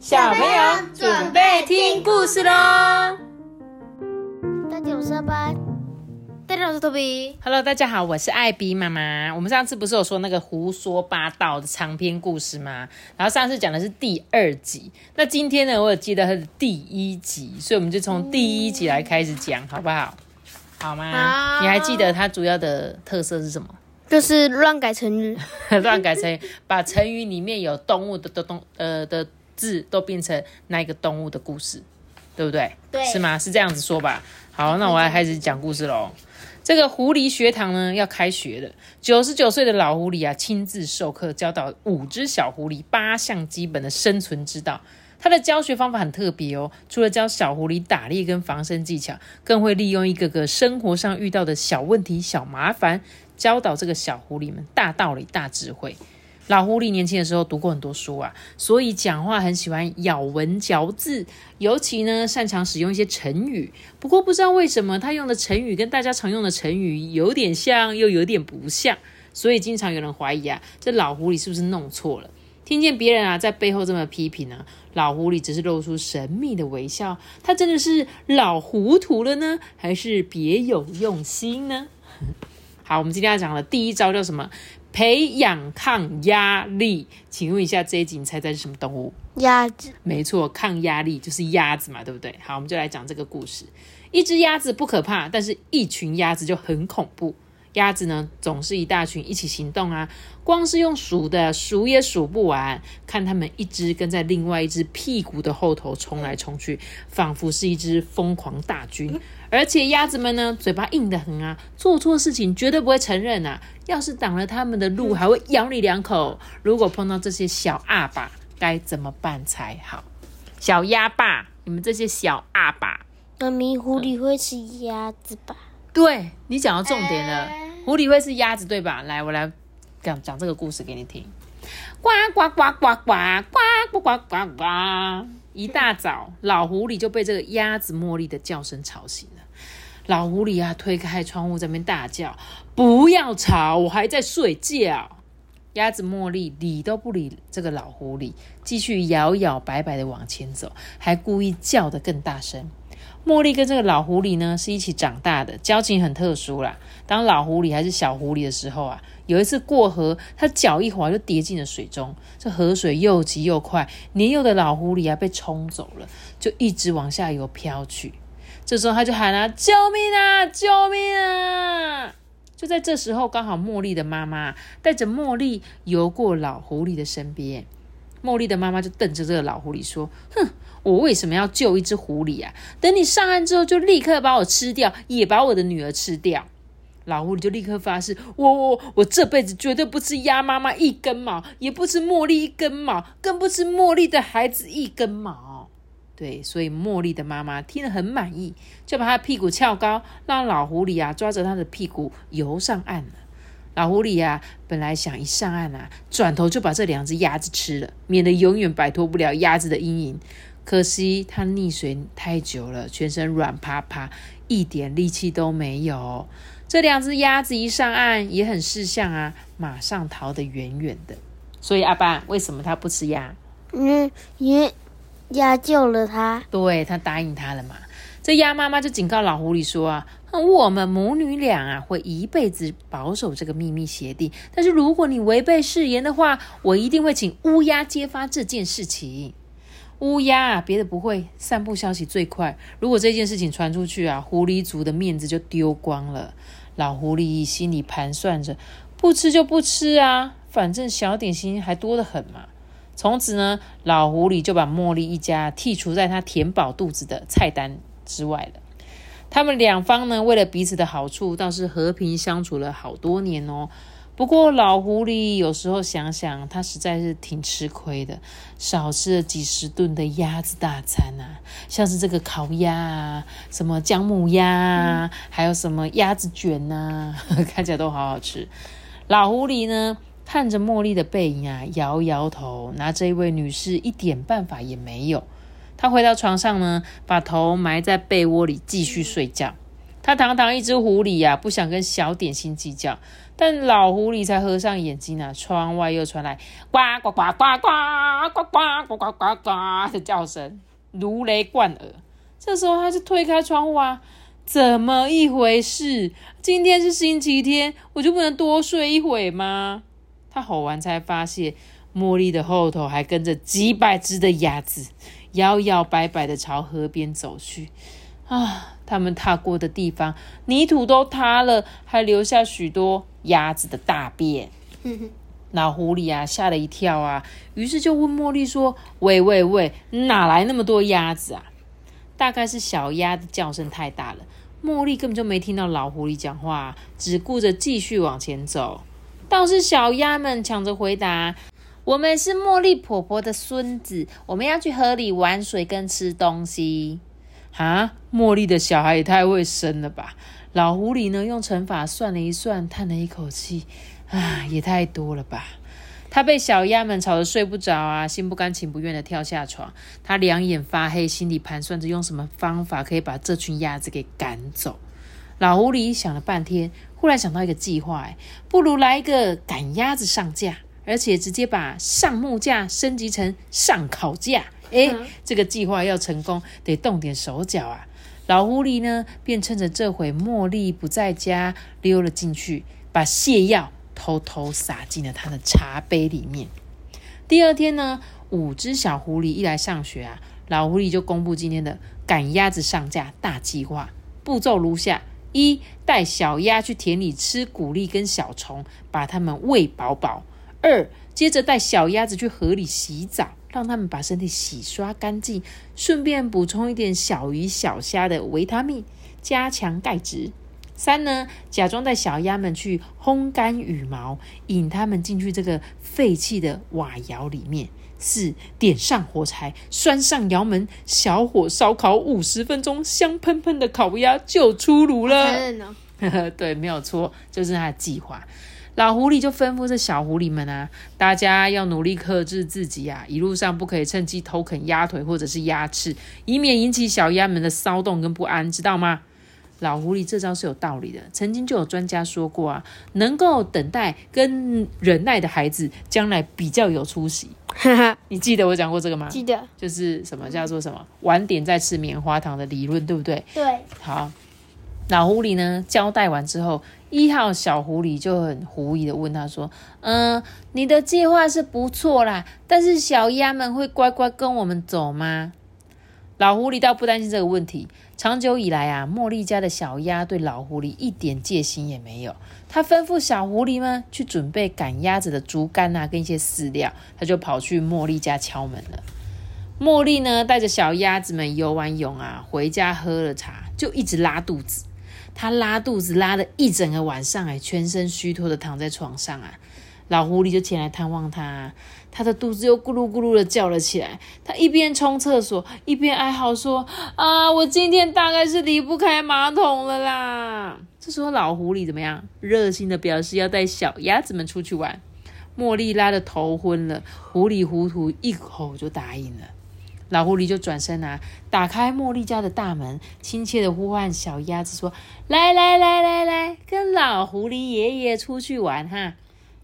小朋友准备听故事喽！大家好，我是阿班。大家好，我是托比。Hello，大家好，我是艾比妈妈。我们上次不是有说那个胡说八道的长篇故事吗？然后上次讲的是第二集，那今天呢，我有记得它是第一集，所以我们就从第一集来开始讲，好不好？好吗？好你还记得它主要的特色是什么？就是乱改成语，乱改成语把成语里面有动物的的动呃的字都变成那一个动物的故事，对不对？对是吗？是这样子说吧。好，那我来开始讲故事喽。这个狐狸学堂呢要开学了，九十九岁的老狐狸啊亲自授课，教导五只小狐狸八项基本的生存之道。他的教学方法很特别哦，除了教小狐狸打猎跟防身技巧，更会利用一个个生活上遇到的小问题、小麻烦，教导这个小狐狸们大道理、大智慧。老狐狸年轻的时候读过很多书啊，所以讲话很喜欢咬文嚼字，尤其呢擅长使用一些成语。不过不知道为什么他用的成语跟大家常用的成语有点像，又有点不像，所以经常有人怀疑啊，这老狐狸是不是弄错了？听见别人啊在背后这么批评啊，老狐狸只是露出神秘的微笑。他真的是老糊涂了呢，还是别有用心呢？好，我们今天要讲的第一招叫什么？培养抗压力。请问一下，这一集你猜猜是什么动物？鸭子。没错，抗压力就是鸭子嘛，对不对？好，我们就来讲这个故事。一只鸭子不可怕，但是一群鸭子就很恐怖。鸭子呢，总是一大群一起行动啊，光是用数的数也数不完。看它们一只跟在另外一只屁股的后头冲来冲去，仿佛是一支疯狂大军。而且鸭子们呢，嘴巴硬得很啊，做错事情绝对不会承认啊。要是挡了他们的路，还会咬你两口。如果碰到这些小阿爸，该怎么办才好？小鸭爸，你们这些小阿爸，妈咪，狐狸会吃鸭子吧？对你讲到重点了。狐狸会是鸭子对吧？来，我来讲讲这个故事给你听。呱呱呱呱呱呱呱呱呱呱！一大早，老狐狸就被这个鸭子茉莉的叫声吵醒了。老狐狸啊，推开窗户，在那边大叫：“不要吵，我还在睡觉。”鸭子茉莉理都不理这个老狐狸，继续摇摇摆摆的往前走，还故意叫得更大声。茉莉跟这个老狐狸呢是一起长大的，交情很特殊啦。当老狐狸还是小狐狸的时候啊，有一次过河，它脚一滑就跌进了水中。这河水又急又快，年幼的老狐狸啊被冲走了，就一直往下游飘去。这时候他就喊啊：“救命啊！救命啊！”就在这时候，刚好茉莉的妈妈带着茉莉游过老狐狸的身边。茉莉的妈妈就瞪着这个老狐狸说：“哼，我为什么要救一只狐狸啊？等你上岸之后，就立刻把我吃掉，也把我的女儿吃掉。”老狐狸就立刻发誓：“我我我这辈子绝对不吃鸭妈妈一根毛，也不吃茉莉一根毛，更不吃茉莉的孩子一根毛。”对，所以茉莉的妈妈听了很满意，就把她屁股翘高，让老狐狸啊抓着她的屁股游上岸了。老狐狸啊，本来想一上岸啊，转头就把这两只鸭子吃了，免得永远摆脱不了鸭子的阴影。可惜它溺水太久了，全身软趴趴，一点力气都没有。这两只鸭子一上岸也很识相啊，马上逃得远远的。所以阿爸为什么他不吃鸭？嗯，因鸭救了他。对他答应他了嘛。这鸭妈妈就警告老狐狸说啊，我们母女俩啊会一辈子保守这个秘密协定，但是如果你违背誓言的话，我一定会请乌鸦揭发这件事情。乌鸦啊，别的不会，散布消息最快。如果这件事情传出去啊，狐狸族的面子就丢光了。老狐狸心里盘算着，不吃就不吃啊，反正小点心还多得很嘛。从此呢，老狐狸就把茉莉一家剔除在他填饱肚子的菜单之外了。他们两方呢，为了彼此的好处，倒是和平相处了好多年哦。不过老狐狸有时候想想，他实在是挺吃亏的，少吃了几十顿的鸭子大餐啊，像是这个烤鸭啊，什么姜母鸭啊，还有什么鸭子卷呐、看起来都好好吃。老狐狸呢，看着茉莉的背影啊，摇摇头，拿这一位女士一点办法也没有。他回到床上呢，把头埋在被窝里继续睡觉。他堂堂一只狐狸呀，不想跟小点心计较。但老狐狸才合上眼睛啊，窗外又传来呱呱呱呱呱呱呱呱呱呱呱的叫声，如雷贯耳。这时候他就推开窗户啊，怎么一回事？今天是星期天，我就不能多睡一会吗？他吼完才发现，茉莉的后头还跟着几百只的鸭子，摇摇摆摆的朝河边走去。啊！他们踏过的地方，泥土都塌了，还留下许多鸭子的大便。老狐狸啊，吓了一跳啊，于是就问茉莉说：“喂喂喂，哪来那么多鸭子啊？”大概是小鸭的叫声太大了，茉莉根本就没听到老狐狸讲话，只顾着继续往前走。倒是小鸭们抢着回答：“我们是茉莉婆婆的孙子，我们要去河里玩水跟吃东西。”啊，茉莉的小孩也太会生了吧！老狐狸呢，用乘法算了一算，叹了一口气，啊，也太多了吧！他被小鸭们吵得睡不着啊，心不甘情不愿的跳下床。他两眼发黑，心里盘算着用什么方法可以把这群鸭子给赶走。老狐狸想了半天，忽然想到一个计划，哎，不如来一个赶鸭子上架，而且直接把上木架升级成上烤架。哎，这个计划要成功，得动点手脚啊！老狐狸呢，便趁着这回茉莉不在家，溜了进去，把泻药偷偷撒进了他的茶杯里面。第二天呢，五只小狐狸一来上学啊，老狐狸就公布今天的赶鸭子上架大计划，步骤如下：一，带小鸭去田里吃谷粒跟小虫，把它们喂饱饱；二，接着带小鸭子去河里洗澡。让它们把身体洗刷干净，顺便补充一点小鱼小虾的维他命，加强钙质。三呢，假装带小鸭们去烘干羽毛，引它们进去这个废弃的瓦窑里面。四，点上火柴，拴上窑门，小火烧烤五十分钟，香喷喷的烤鸭就出炉了。对，没有错，就是他的计划。老狐狸就吩咐这小狐狸们啊，大家要努力克制自己啊，一路上不可以趁机偷啃鸭腿或者是鸭翅，以免引起小鸭们的骚动跟不安，知道吗？老狐狸这招是有道理的，曾经就有专家说过啊，能够等待跟忍耐的孩子，将来比较有出息。你记得我讲过这个吗？记得，就是什么叫做什么晚点再吃棉花糖的理论，对不对？对。好，老狐狸呢交代完之后。一号小狐狸就很狐疑的问他说：“嗯，你的计划是不错啦，但是小鸭们会乖乖跟我们走吗？”老狐狸倒不担心这个问题。长久以来啊，茉莉家的小鸭对老狐狸一点戒心也没有。他吩咐小狐狸们去准备赶鸭子的竹竿啊，跟一些饲料，他就跑去茉莉家敲门了。茉莉呢，带着小鸭子们游完泳啊，回家喝了茶，就一直拉肚子。他拉肚子拉了一整个晚上，哎，全身虚脱的躺在床上啊。老狐狸就前来探望他，他的肚子又咕噜咕噜的叫了起来。他一边冲厕所，一边哀嚎说：“啊，我今天大概是离不开马桶了啦。”这时候老狐狸怎么样？热心的表示要带小鸭子们出去玩。茉莉拉的头昏了，糊里糊涂一口就答应了。老狐狸就转身啊，打开茉莉家的大门，亲切的呼唤小鸭子说：“来来来来来，跟老狐狸爷爷出去玩哈！”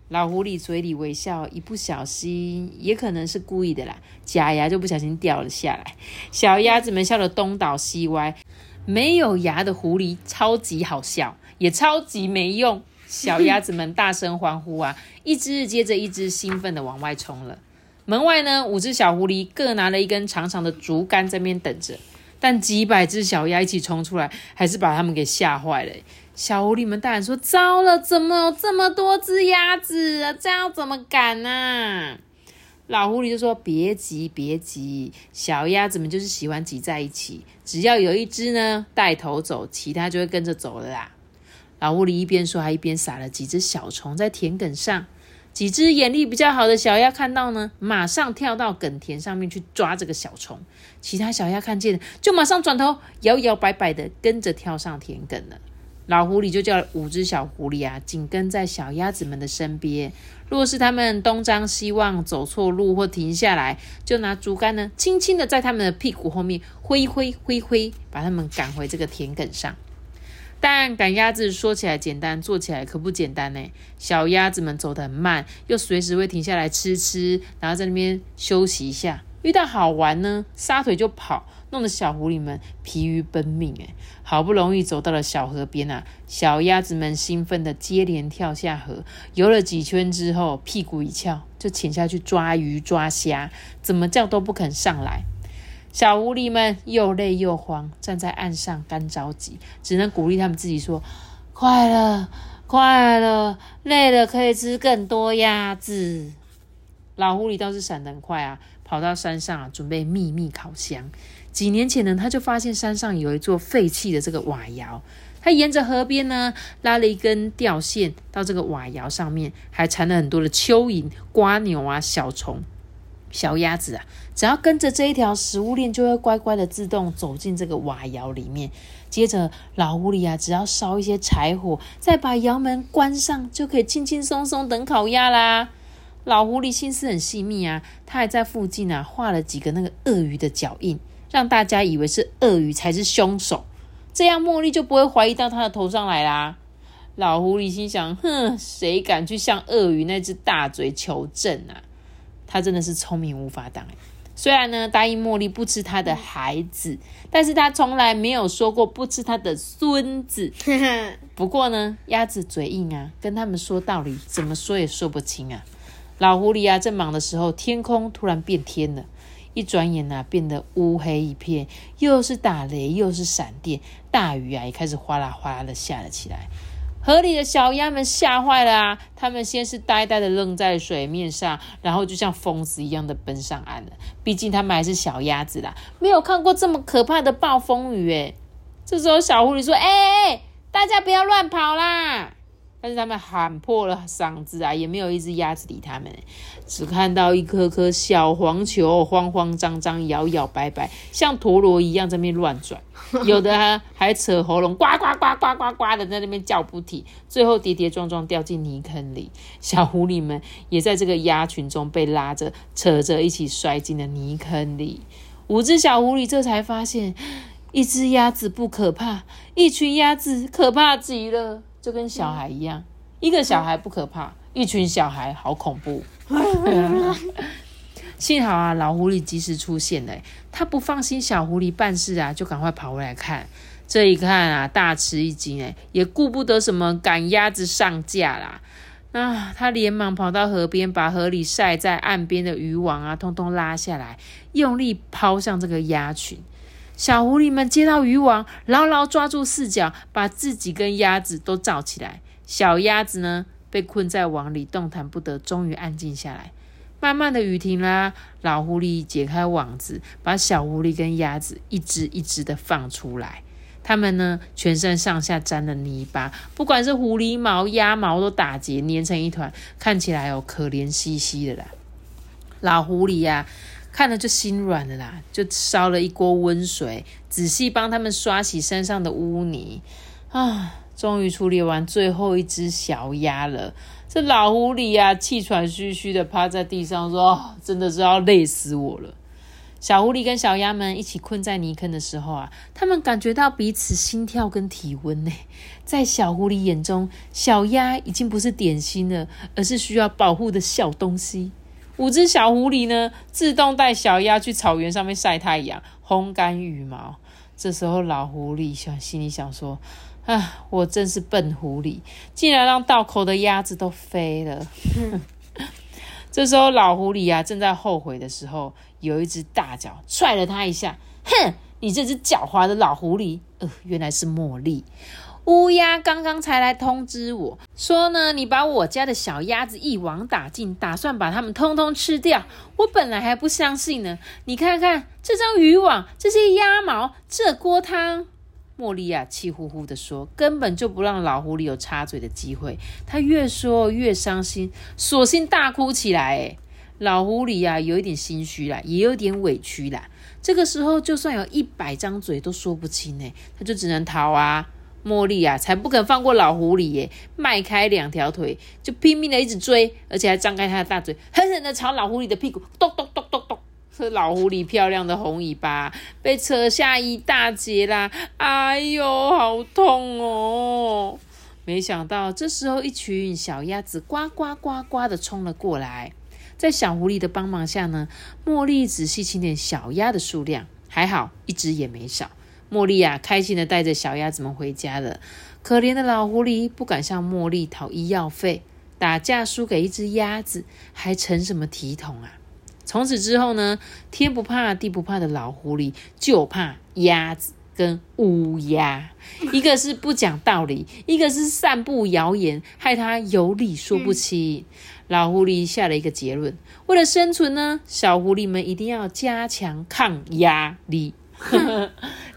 老狐狸嘴里微笑，一不小心，也可能是故意的啦，假牙就不小心掉了下来。小鸭子们笑得东倒西歪，没有牙的狐狸超级好笑，也超级没用。小鸭子们大声欢呼啊，一只接着一只兴奋地往外冲了。门外呢，五只小狐狸各拿了一根长长的竹竿在那边等着，但几百只小鸭一起冲出来，还是把他们给吓坏了。小狐狸们大喊说：“糟了，怎么有这么多只鸭子啊？这样怎么赶呢？”老狐狸就说：“别急，别急，小鸭子们就是喜欢挤在一起，只要有一只呢带头走，其他就会跟着走了啦。”老狐狸一边说，还一边撒了几只小虫在田埂上。几只眼力比较好的小鸭看到呢，马上跳到梗田上面去抓这个小虫。其他小鸭看见，就马上转头摇摇摆摆的跟着跳上田埂了。老狐狸就叫五只小狐狸啊，紧跟在小鸭子们的身边。若是他们东张西望、走错路或停下来，就拿竹竿呢，轻轻的在他们的屁股后面挥挥挥挥，把他们赶回这个田埂上。但赶鸭子说起来简单，做起来可不简单呢。小鸭子们走得很慢，又随时会停下来吃吃，然后在那边休息一下。遇到好玩呢，撒腿就跑，弄得小狐狸们疲于奔命。哎，好不容易走到了小河边啊，小鸭子们兴奋的接连跳下河，游了几圈之后，屁股一翘，就潜下去抓鱼抓虾，怎么叫都不肯上来。小狐狸们又累又慌，站在岸上干着急，只能鼓励他们自己说：“快了，快了，累了可以吃更多鸭子。”老狐狸倒是闪得很快啊，跑到山上啊，准备秘密烤箱。几年前呢，他就发现山上有一座废弃的这个瓦窑，他沿着河边呢拉了一根吊线到这个瓦窑上面，还缠了很多的蚯蚓、瓜牛啊、小虫。小鸭子啊，只要跟着这一条食物链，就会乖乖的自动走进这个瓦窑里面。接着，老狐狸啊，只要烧一些柴火，再把窑门关上，就可以轻轻松松等烤鸭啦。老狐狸心思很细密啊，他还在附近啊画了几个那个鳄鱼的脚印，让大家以为是鳄鱼才是凶手，这样茉莉就不会怀疑到他的头上来啦。老狐狸心想：哼，谁敢去向鳄鱼那只大嘴求证啊？他真的是聪明无法挡虽然呢答应茉莉不吃他的孩子，但是他从来没有说过不吃他的孙子。不过呢，鸭子嘴硬啊，跟他们说道理，怎么说也说不清啊。老狐狸啊，正忙的时候，天空突然变天了，一转眼啊，变得乌黑一片，又是打雷，又是闪电，大雨啊，也开始哗啦哗啦的下了起来。河里的小鸭们吓坏了啊！他们先是呆呆的愣在水面上，然后就像疯子一样的奔上岸了。毕竟他们还是小鸭子啦，没有看过这么可怕的暴风雨诶。这时候小狐狸说：“哎哎，大家不要乱跑啦！”但是他们喊破了嗓子啊，也没有一只鸭子理他们，只看到一颗颗小黄球慌慌张张、摇摇摆摆，像陀螺一样在那边乱转，有的还扯喉咙，呱呱呱呱呱呱的在那边叫不停，最后跌跌撞撞掉进泥坑里。小狐狸们也在这个鸭群中被拉着、扯着一起摔进了泥坑里。五只小狐狸这才发现，一只鸭子不可怕，一群鸭子可怕极了。就跟小孩一样，一个小孩不可怕，一群小孩好恐怖。幸好啊，老狐狸及时出现了，他不放心小狐狸办事啊，就赶快跑回来看。这一看啊，大吃一惊哎，也顾不得什么赶鸭子上架啦。啊，他连忙跑到河边，把河里晒在岸边的渔网啊，通通拉下来，用力抛向这个鸭群。小狐狸们接到渔网，牢牢抓住四角，把自己跟鸭子都罩起来。小鸭子呢，被困在网里，动弹不得。终于安静下来，慢慢的雨停啦。老狐狸解开网子，把小狐狸跟鸭子一只一只的放出来。它们呢，全身上下沾了泥巴，不管是狐狸毛、鸭毛都打结，粘成一团，看起来哦，可怜兮兮的啦。老狐狸呀。看了就心软了啦，就烧了一锅温水，仔细帮他们刷洗身上的污泥啊！终于处理完最后一只小鸭了。这老狐狸呀，气喘吁吁的趴在地上说：“真的是要累死我了。”小狐狸跟小鸭们一起困在泥坑的时候啊，他们感觉到彼此心跳跟体温呢。在小狐狸眼中，小鸭已经不是点心了，而是需要保护的小东西。五只小狐狸呢，自动带小鸭去草原上面晒太阳、烘干羽毛。这时候，老狐狸想，心里想说：“啊，我真是笨狐狸，竟然让道口的鸭子都飞了。”这时候，老狐狸啊，正在后悔的时候，有一只大脚踹了他一下。哼，你这只狡猾的老狐狸！呃，原来是茉莉。乌鸦刚刚才来通知我说呢，你把我家的小鸭子一网打尽，打算把它们通通吃掉。我本来还不相信呢，你看看这张渔网，这些鸭毛，这锅汤。茉莉亚气呼呼的说，根本就不让老狐狸有插嘴的机会。他越说越伤心，索性大哭起来。老狐狸呀，有一点心虚啦，也有点委屈啦。这个时候，就算有一百张嘴都说不清呢，他就只能逃啊。茉莉啊，才不肯放过老狐狸耶！迈开两条腿，就拼命的一直追，而且还张开他的大嘴，狠狠的朝老狐狸的屁股咚咚咚咚咚。这老狐狸漂亮的红尾巴被扯下一大截啦！哎呦，好痛哦！没想到这时候，一群小鸭子呱呱呱呱的冲了过来。在小狐狸的帮忙下呢，茉莉仔细清点小鸭的数量，还好一只也没少。茉莉啊，开心的带着小鸭子们回家了。可怜的老狐狸不敢向茉莉讨医药费，打架输给一只鸭子，还成什么体统啊？从此之后呢，天不怕地不怕的老狐狸就怕鸭子跟乌鸦，一个是不讲道理，一个是散布谣言，害他有理说不清。老狐狸下了一个结论：为了生存呢，小狐狸们一定要加强抗压力。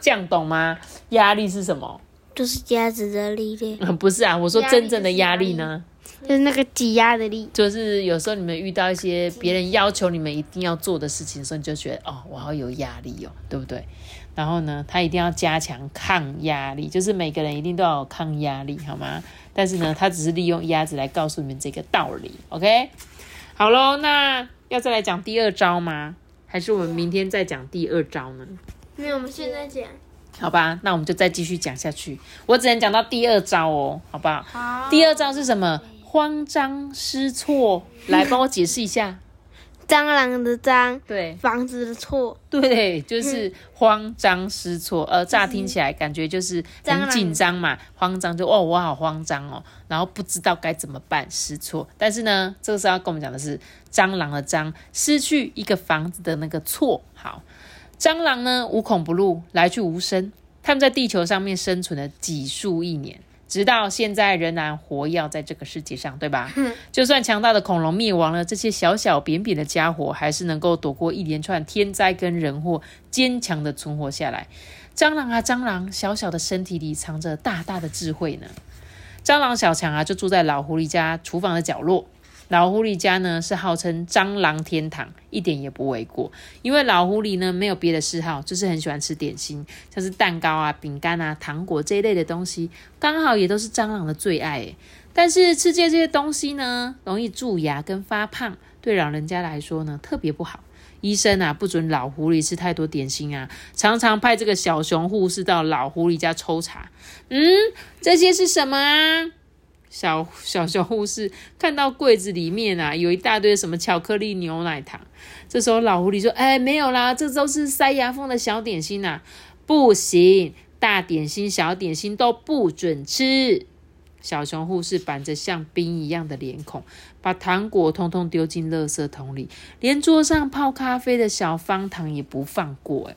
这样懂吗？压力是什么？就是鸭子的力量，不是啊，我说真正的压力呢，就是那个挤压的力。就是有时候你们遇到一些别人要求你们一定要做的事情的时候，你就觉得哦，我好有压力哦，对不对？然后呢，他一定要加强抗压力，就是每个人一定都要有抗压力，好吗？但是呢，他只是利用鸭子来告诉你们这个道理，OK？好喽，那要再来讲第二招吗？还是我们明天再讲第二招呢？没有，我们现在讲。好吧，那我们就再继续讲下去。我只能讲到第二招哦，好不好？好。第二招是什么？慌张失措。来，帮我解释一下。蟑螂的蟑，对，房子的错，对，就是慌张失措。呃，乍听起来感觉就是很紧张嘛，慌张就哦，我好慌张哦，然后不知道该怎么办，失措。但是呢，这个时候要跟我们讲的是蟑螂的蟑，失去一个房子的那个错。好，蟑螂呢无孔不入，来去无声，它们在地球上面生存了几数亿年。直到现在仍然活跃在这个世界上，对吧？就算强大的恐龙灭亡了，这些小小扁扁的家伙还是能够躲过一连串天灾跟人祸，坚强的存活下来。蟑螂啊，蟑螂，小小的身体里藏着大大的智慧呢。蟑螂小强啊，就住在老狐狸家厨房的角落。老狐狸家呢是号称蟑螂天堂，一点也不为过。因为老狐狸呢没有别的嗜好，就是很喜欢吃点心，像是蛋糕啊、饼干啊、糖果这一类的东西，刚好也都是蟑螂的最爱。但是吃这些东西呢，容易蛀牙跟发胖，对老人家来说呢特别不好。医生啊不准老狐狸吃太多点心啊，常常派这个小熊护士到老狐狸家抽查。嗯，这些是什么啊？小小小护士看到柜子里面啊，有一大堆什么巧克力牛奶糖。这时候老狐狸说：“哎，没有啦，这都是塞牙缝的小点心呐，不行，大点心、小点心都不准吃。”小熊护士板着像冰一样的脸孔，把糖果通通丢进垃圾桶里，连桌上泡咖啡的小方糖也不放过。哎。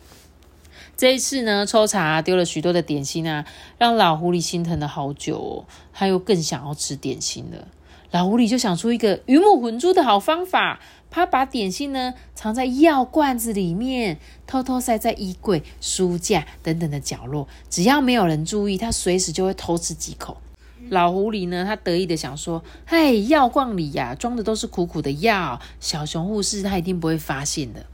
这一次呢，抽查丢了许多的点心啊，让老狐狸心疼了好久哦，他又更想要吃点心了。老狐狸就想出一个鱼目混珠的好方法，他把点心呢藏在药罐子里面，偷偷塞在衣柜、书架等等的角落，只要没有人注意，他随时就会偷吃几口。老狐狸呢，他得意的想说：“嘿，药罐里呀装的都是苦苦的药，小熊护士他一定不会发现的。”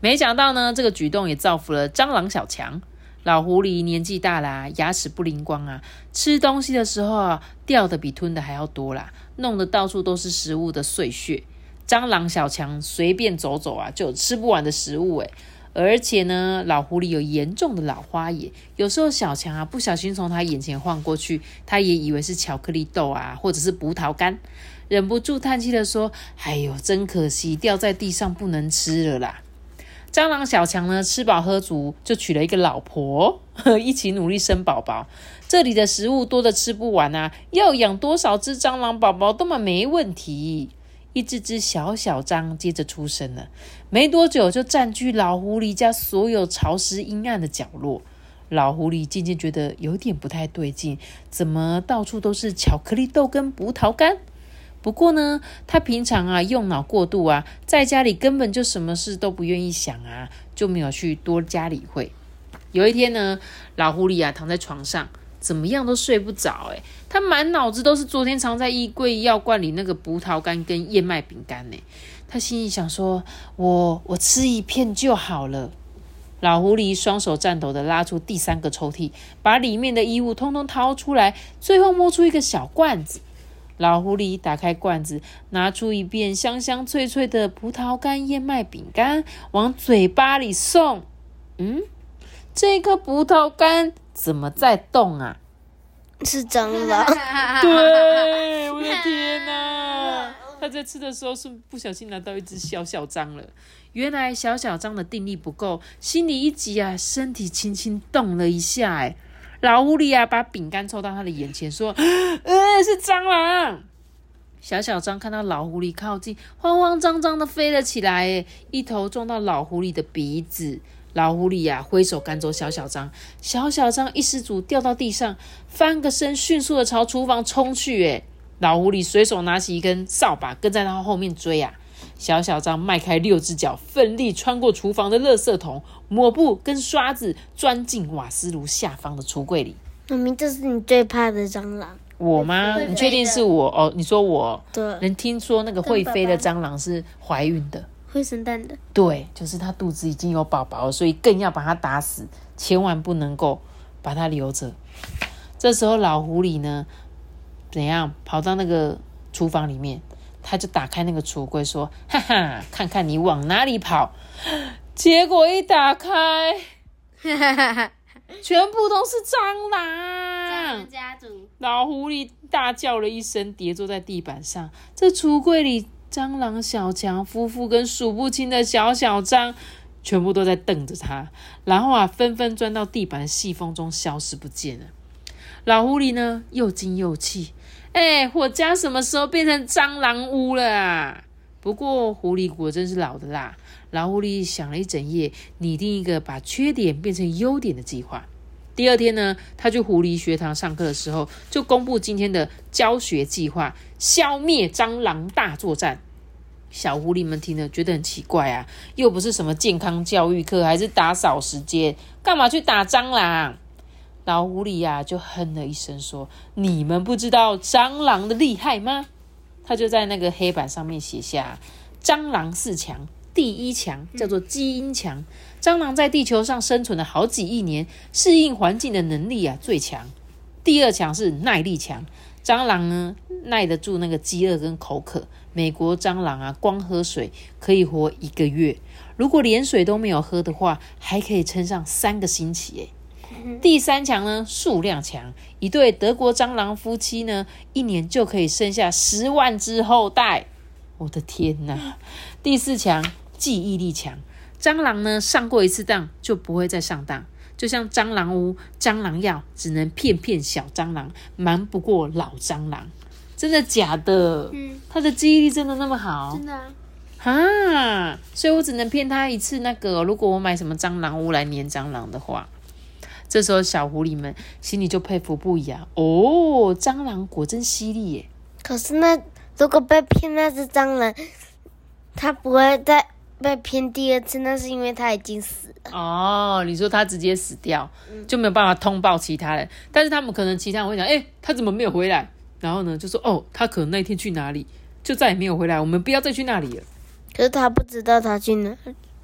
没想到呢，这个举动也造福了蟑螂小强。老狐狸年纪大啦，牙齿不灵光啊，吃东西的时候啊，掉的比吞的还要多啦，弄得到处都是食物的碎屑。蟑螂小强随便走走啊，就有吃不完的食物诶而且呢，老狐狸有严重的老花眼，有时候小强啊不小心从他眼前晃过去，他也以为是巧克力豆啊，或者是葡萄干，忍不住叹气的说：“哎呦，真可惜，掉在地上不能吃了啦。”蟑螂小强呢，吃饱喝足，就娶了一个老婆，一起努力生宝宝。这里的食物多的吃不完啊，要养多少只蟑螂宝宝都没问题。一只只小小蟑接着出生了，没多久就占据老狐狸家所有潮湿阴暗的角落。老狐狸渐渐觉得有点不太对劲，怎么到处都是巧克力豆跟葡萄干？不过呢，他平常啊用脑过度啊，在家里根本就什么事都不愿意想啊，就没有去多加理会。有一天呢，老狐狸啊躺在床上，怎么样都睡不着，诶他满脑子都是昨天藏在衣柜药罐里那个葡萄干跟燕麦饼干呢。他心里想说：“我我吃一片就好了。”老狐狸双手颤抖的拉出第三个抽屉，把里面的衣物通通掏出来，最后摸出一个小罐子。老狐狸打开罐子，拿出一片香香脆脆的葡萄干燕麦饼干，往嘴巴里送。嗯，这颗葡萄干怎么在动啊？是蟑螂。对，我的天哪！他在吃的时候是不小心拿到一只小小张了。原来小小张的定力不够，心里一急啊，身体轻轻动了一下。哎，老狐狸啊，把饼干凑到他的眼前，说：“呃，是蟑螂。”小小张看到老狐狸靠近，慌慌张张的飞了起来，一头撞到老狐狸的鼻子。老狐狸呀，挥手赶走小小张，小小张一失足掉到地上，翻个身，迅速的朝厨房冲去。哎，老狐狸随手拿起一根扫把，跟在他后面追啊。小小张迈开六只脚，奋力穿过厨房的垃圾桶、抹布跟刷子，钻进瓦斯炉下方的橱柜里。明明这是你最怕的蟑螂。我吗？你确定是我？哦，你说我？对。人听说那个会飞的蟑螂是怀孕的。会生蛋的，对，就是它肚子已经有宝宝了，所以更要把它打死，千万不能够把它留着。这时候老狐狸呢，怎样跑到那个厨房里面，他就打开那个橱柜说：“哈哈，看看你往哪里跑！”结果一打开，全部都是蟑螂。家族，老狐狸大叫了一声，跌坐在地板上。这橱柜里。蟑螂小强夫妇跟数不清的小小张，全部都在瞪着他，然后啊，纷纷钻到地板的细缝中消失不见了。老狐狸呢，又惊又气，哎，我家什么时候变成蟑螂屋了啊？不过狐狸果真是老的辣，老狐狸想了一整夜，拟定一个把缺点变成优点的计划。第二天呢，他去狐狸学堂上课的时候，就公布今天的教学计划：消灭蟑螂大作战。小狐狸们听了觉得很奇怪啊，又不是什么健康教育课，还是打扫时间，干嘛去打蟑螂？老狐狸呀就哼了一声说：“你们不知道蟑螂的厉害吗？”他就在那个黑板上面写下：蟑螂四强，第一强叫做基因强。蟑螂在地球上生存了好几亿年，适应环境的能力啊最强。第二强是耐力强，蟑螂呢耐得住那个饥饿跟口渴。美国蟑螂啊，光喝水可以活一个月，如果连水都没有喝的话，还可以撑上三个星期。诶，第三强呢数量强，一对德国蟑螂夫妻呢，一年就可以生下十万只后代。我的天哪！第四强记忆力强。蟑螂呢，上过一次当就不会再上当，就像蟑螂屋、蟑螂药，只能骗骗小蟑螂，瞒不过老蟑螂。真的假的？嗯，他的记忆力真的那么好？真的啊！啊，所以我只能骗他一次。那个，如果我买什么蟑螂屋来粘蟑螂的话，这时候小狐狸们心里就佩服不已啊！哦，蟑螂果真犀利耶！可是那如果被骗那只蟑螂，它不会再。被骗第二次，那是因为它已经死了。哦，你说它直接死掉，就没有办法通报其他人。但是他们可能其他人会想，哎，他怎么没有回来？然后呢，就说，哦，他可能那天去哪里，就再也没有回来。我们不要再去那里了。可是他不知道他去哪，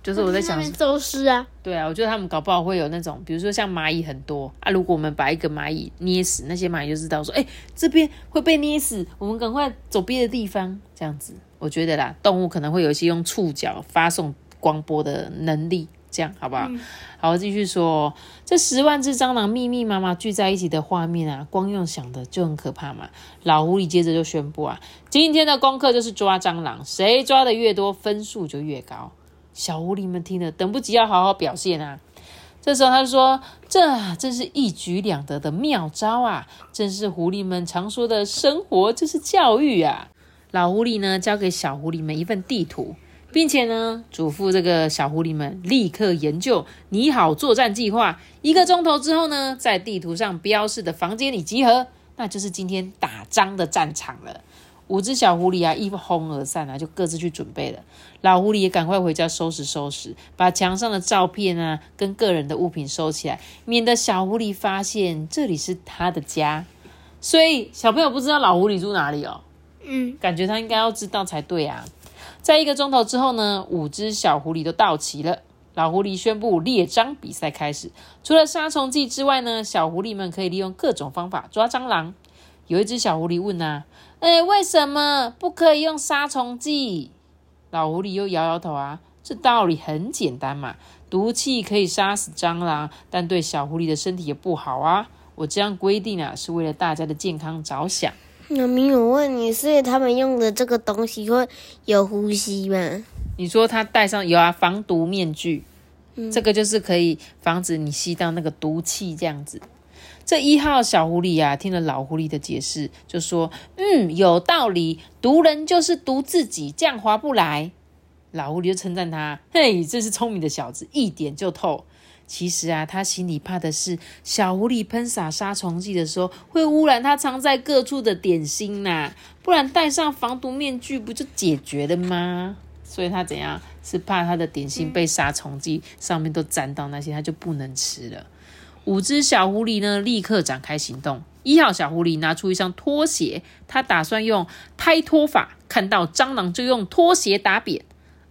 就是我在想，走失啊。对啊，我觉得他们搞不好会有那种，比如说像蚂蚁很多啊，如果我们把一个蚂蚁捏死，那些蚂蚁就知道说，哎，这边会被捏死，我们赶快走别的地方，这样子。我觉得啦，动物可能会有一些用触角发送光波的能力，这样好不好？好，继续说，这十万只蟑螂密密麻麻聚在一起的画面啊，光用想的就很可怕嘛。老狐狸接着就宣布啊，今天的功课就是抓蟑螂，谁抓的越多，分数就越高。小狐狸们听了，等不及要好好表现啊。这时候他就说，这真是一举两得的妙招啊，真是狐狸们常说的生活就是教育啊。老狐狸呢，交给小狐狸们一份地图，并且呢，嘱咐这个小狐狸们立刻研究拟好作战计划。一个钟头之后呢，在地图上标示的房间里集合，那就是今天打仗的战场了。五只小狐狸啊，一哄而散啊，就各自去准备了。老狐狸也赶快回家收拾收拾，把墙上的照片啊，跟个人的物品收起来，免得小狐狸发现这里是他的家。所以小朋友不知道老狐狸住哪里哦。嗯，感觉他应该要知道才对啊。在一个钟头之后呢，五只小狐狸都到齐了。老狐狸宣布猎蟑比赛开始。除了杀虫剂之外呢，小狐狸们可以利用各种方法抓蟑螂。有一只小狐狸问啊：“哎，为什么不可以用杀虫剂？老狐狸又摇摇头啊，这道理很简单嘛，毒气可以杀死蟑螂，但对小狐狸的身体也不好啊。我这样规定啊，是为了大家的健康着想。那没有问你，所以他们用的这个东西会有呼吸吗？你说他戴上有啊防毒面具，这个就是可以防止你吸到那个毒气这样子。这一号小狐狸啊，听了老狐狸的解释，就说：“嗯，有道理，毒人就是毒自己，这样划不来。”老狐狸就称赞他：“嘿，这是聪明的小子，一点就透。”其实啊，他心里怕的是小狐狸喷洒杀虫剂的时候会污染他藏在各处的点心呐，不然戴上防毒面具不就解决了吗？所以他怎样是怕他的点心被杀虫剂上面都沾到那些，他就不能吃了。五只小狐狸呢，立刻展开行动。一号小狐狸拿出一双拖鞋，他打算用拍拖法，看到蟑螂就用拖鞋打扁。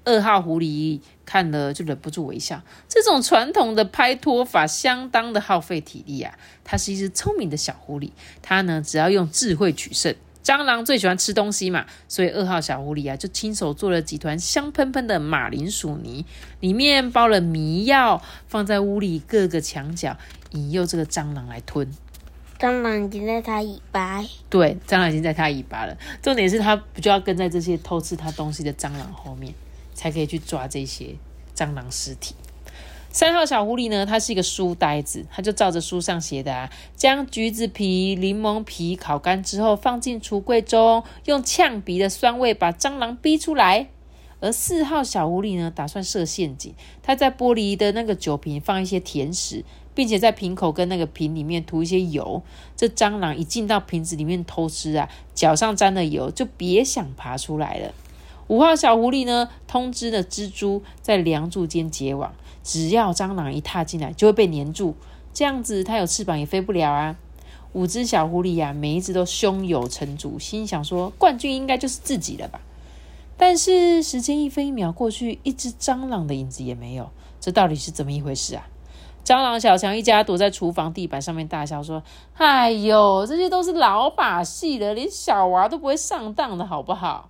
二号狐狸看了就忍不住微笑。这种传统的拍拖法相当的耗费体力啊！它是一只聪明的小狐狸，它呢只要用智慧取胜。蟑螂最喜欢吃东西嘛，所以二号小狐狸啊就亲手做了几团香喷喷的马铃薯泥，里面包了迷药，放在屋里各个墙角，引诱这个蟑螂来吞。蟑螂已经在它尾巴。对，蟑螂已经在它尾巴了。重点是它不就要跟在这些偷吃它东西的蟑螂后面？才可以去抓这些蟑螂尸体。三号小狐狸呢，它是一个书呆子，它就照着书上写的啊，将橘子皮、柠檬皮烤干之后放进橱柜中，用呛鼻的酸味把蟑螂逼出来。而四号小狐狸呢，打算设陷阱，它在玻璃的那个酒瓶放一些甜食，并且在瓶口跟那个瓶里面涂一些油。这蟑螂一进到瓶子里面偷吃啊，脚上沾了油，就别想爬出来了。五号小狐狸呢，通知了蜘蛛在梁柱间结网，只要蟑螂一踏进来，就会被粘住，这样子它有翅膀也飞不了啊。五只小狐狸呀，每一只都胸有成竹，心想说冠军应该就是自己了吧。但是时间一分一秒过去，一只蟑螂的影子也没有，这到底是怎么一回事啊？蟑螂小强一家躲在厨房地板上面大笑说：“哎呦，这些都是老把戏了，连小娃都不会上当的好不好？”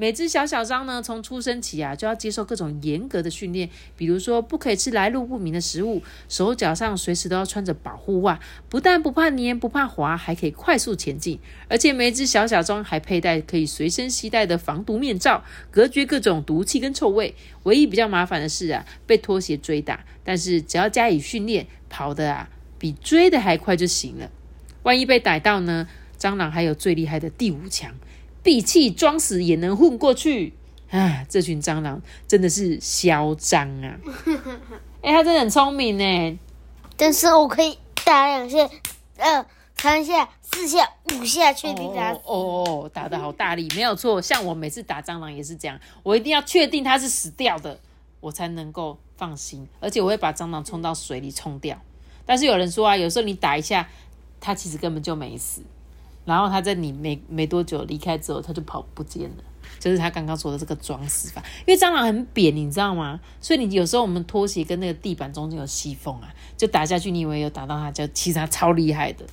每只小小蟑呢，从出生起啊，就要接受各种严格的训练，比如说不可以吃来路不明的食物，手脚上随时都要穿着保护袜，不但不怕黏不怕滑，还可以快速前进。而且每只小小蟑还佩戴可以随身携带的防毒面罩，隔绝各种毒气跟臭味。唯一比较麻烦的是啊，被拖鞋追打，但是只要加以训练，跑的啊比追的还快就行了。万一被逮到呢？蟑螂还有最厉害的第五强。闭气装死也能混过去啊！这群蟑螂真的是嚣张啊！哎，它真的很聪明呢。但是我可以打两下，二三下、四下、五下，确定打哦哦，打的好大力，没有错。像我每次打蟑螂也是这样，我一定要确定它是死掉的，我才能够放心。而且我会把蟑螂冲到水里冲掉。但是有人说啊，有时候你打一下，它其实根本就没死。然后他在你没没多久离开之后，他就跑不见了。就是他刚刚说的这个装死法，因为蟑螂很扁，你知道吗？所以你有时候我们拖鞋跟那个地板中间有细缝啊，就打下去，你以为有打到它，就其实它超厉害的。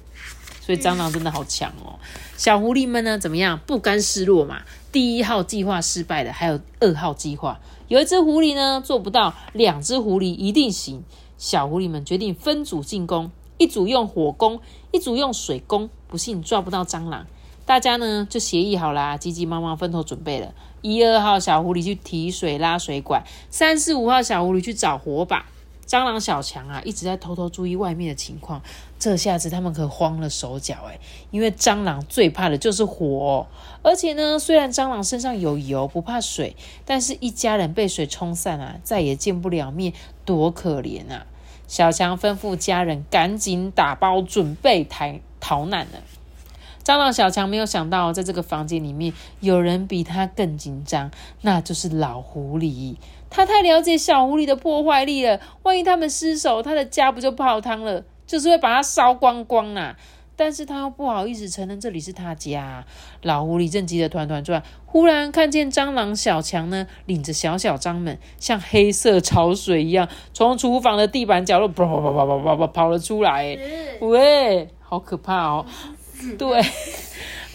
所以蟑螂真的好强哦。小狐狸们呢，怎么样？不甘示弱嘛。第一号计划失败了，还有二号计划，有一只狐狸呢做不到，两只狐狸一定行。小狐狸们决定分组进攻。一组用火攻，一组用水攻，不信抓不到蟑螂。大家呢就协议好啦，急急忙忙分头准备了。一二号小狐狸去提水拉水管，三四五号小狐狸去找火把。蟑螂小强啊一直在偷偷注意外面的情况。这下子他们可慌了手脚诶因为蟑螂最怕的就是火，而且呢，虽然蟑螂身上有油不怕水，但是一家人被水冲散啊，再也见不了面，多可怜啊！小强吩咐家人赶紧打包准备逃逃难了。蟑螂小强没有想到，在这个房间里面有人比他更紧张，那就是老狐狸。他太了解小狐狸的破坏力了，万一他们失手，他的家不就泡汤了？就是会把它烧光光啊！但是他又不好意思承认这里是他家，老狐狸正急得团团转，忽然看见蟑螂小强呢，领着小小蟑们，像黑色潮水一样，从厨房的地板角落跑跑跑跑跑跑跑了出来，喂，好可怕哦！对，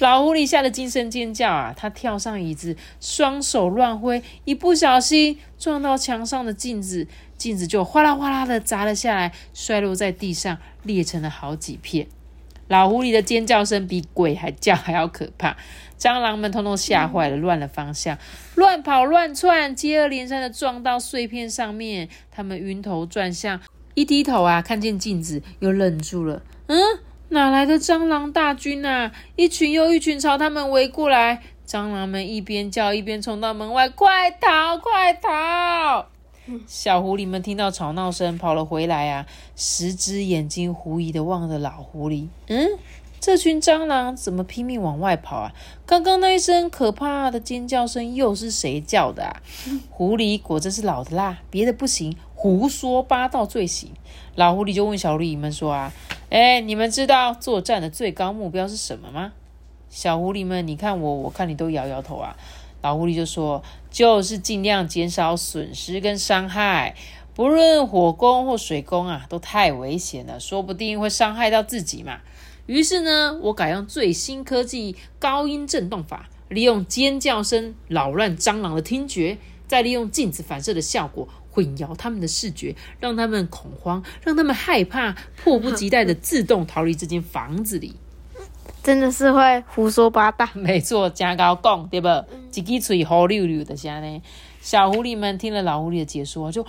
老狐狸吓得惊声尖叫啊！他跳上椅子，双手乱挥，一不小心撞到墙上的镜子，镜子就哗啦哗啦的砸了下来，摔落在地上，裂成了好几片。老狐狸的尖叫声比鬼还叫还要可怕，蟑螂们通通吓坏了，乱了方向，乱跑乱窜，接二连三的撞到碎片上面，他们晕头转向，一低头啊，看见镜子，又愣住了。嗯，哪来的蟑螂大军啊？一群又一群朝他们围过来，蟑螂们一边叫一边冲到门外，快逃，快逃！小狐狸们听到吵闹声，跑了回来啊！十只眼睛狐疑的望着老狐狸。嗯，这群蟑螂怎么拼命往外跑啊？刚刚那一声可怕的尖叫声又是谁叫的啊？狐狸果真是老的辣，别的不行，胡说八道最行。老狐狸就问小狐狸们说啊，哎，你们知道作战的最高目标是什么吗？小狐狸们，你看我，我看你都摇摇头啊。老狐狸就说：“就是尽量减少损失跟伤害，不论火攻或水攻啊，都太危险了，说不定会伤害到自己嘛。于是呢，我改用最新科技高音震动法，利用尖叫声扰乱蟑螂的听觉，再利用镜子反射的效果混淆他们的视觉，让他们恐慌，让他们害怕，迫不及待的自动逃离这间房子里。”真的是会胡说八道，没错，加高讲对不？一支嘴好溜溜的，像呢。小狐狸们听了老狐狸的解说，就哇，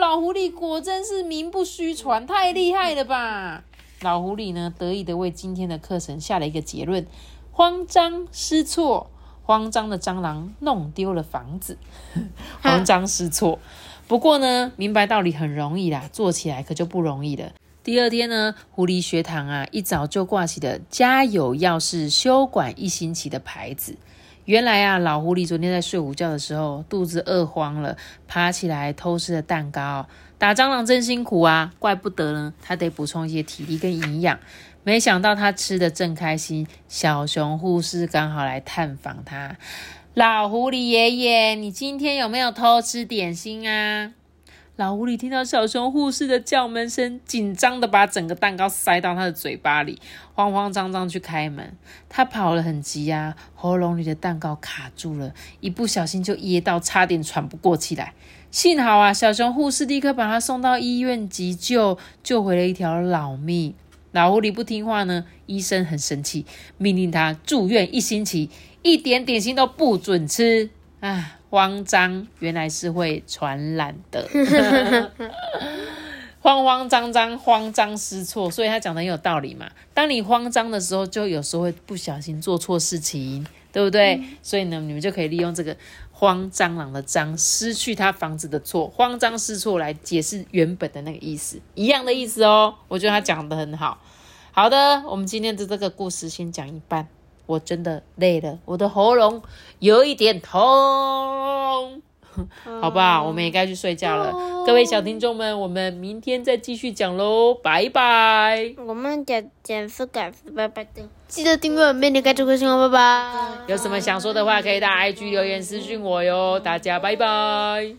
老狐狸果真是名不虚传，太厉害了吧！老狐狸呢，得意的为今天的课程下了一个结论：慌张失措，慌张的蟑螂弄丢了房子，慌张失措。不过呢，明白道理很容易啦，做起来可就不容易了。第二天呢，狐狸学堂啊，一早就挂起了“家有要事，休管一星期”的牌子。原来啊，老狐狸昨天在睡午觉的时候，肚子饿慌了，爬起来偷吃了蛋糕。打蟑螂真辛苦啊，怪不得呢，他得补充一些体力跟营养。没想到他吃的正开心，小熊护士刚好来探访他。老狐狸爷爷，你今天有没有偷吃点心啊？老狐狸听到小熊护士的叫门声，紧张的把整个蛋糕塞到他的嘴巴里，慌慌张张去开门。他跑了很急啊，喉咙里的蛋糕卡住了，一不小心就噎到，差点喘不过气来。幸好啊，小熊护士立刻把他送到医院急救，救回了一条老命。老狐狸不听话呢，医生很生气，命令他住院一星期，一点点心都不准吃。啊！慌张原来是会传染的，慌慌张张、慌张失措，所以他讲的很有道理嘛。当你慌张的时候，就有时候会不小心做错事情，对不对？所以呢，你们就可以利用这个“慌蟑螂”的“蟑”，失去他房子的“错”，慌张失措来解释原本的那个意思，一样的意思哦。我觉得他讲的很好。好的，我们今天的这个故事先讲一半。我真的累了，我的喉咙有一点痛，好吧，我们也该去睡觉了。各位小听众们，我们明天再继续讲喽，拜拜。我们讲讲是改是拜拜的，记得订阅，每天开这个新闻，拜拜。有什么想说的话，可以到 IG 留言私讯我哟。大家拜拜。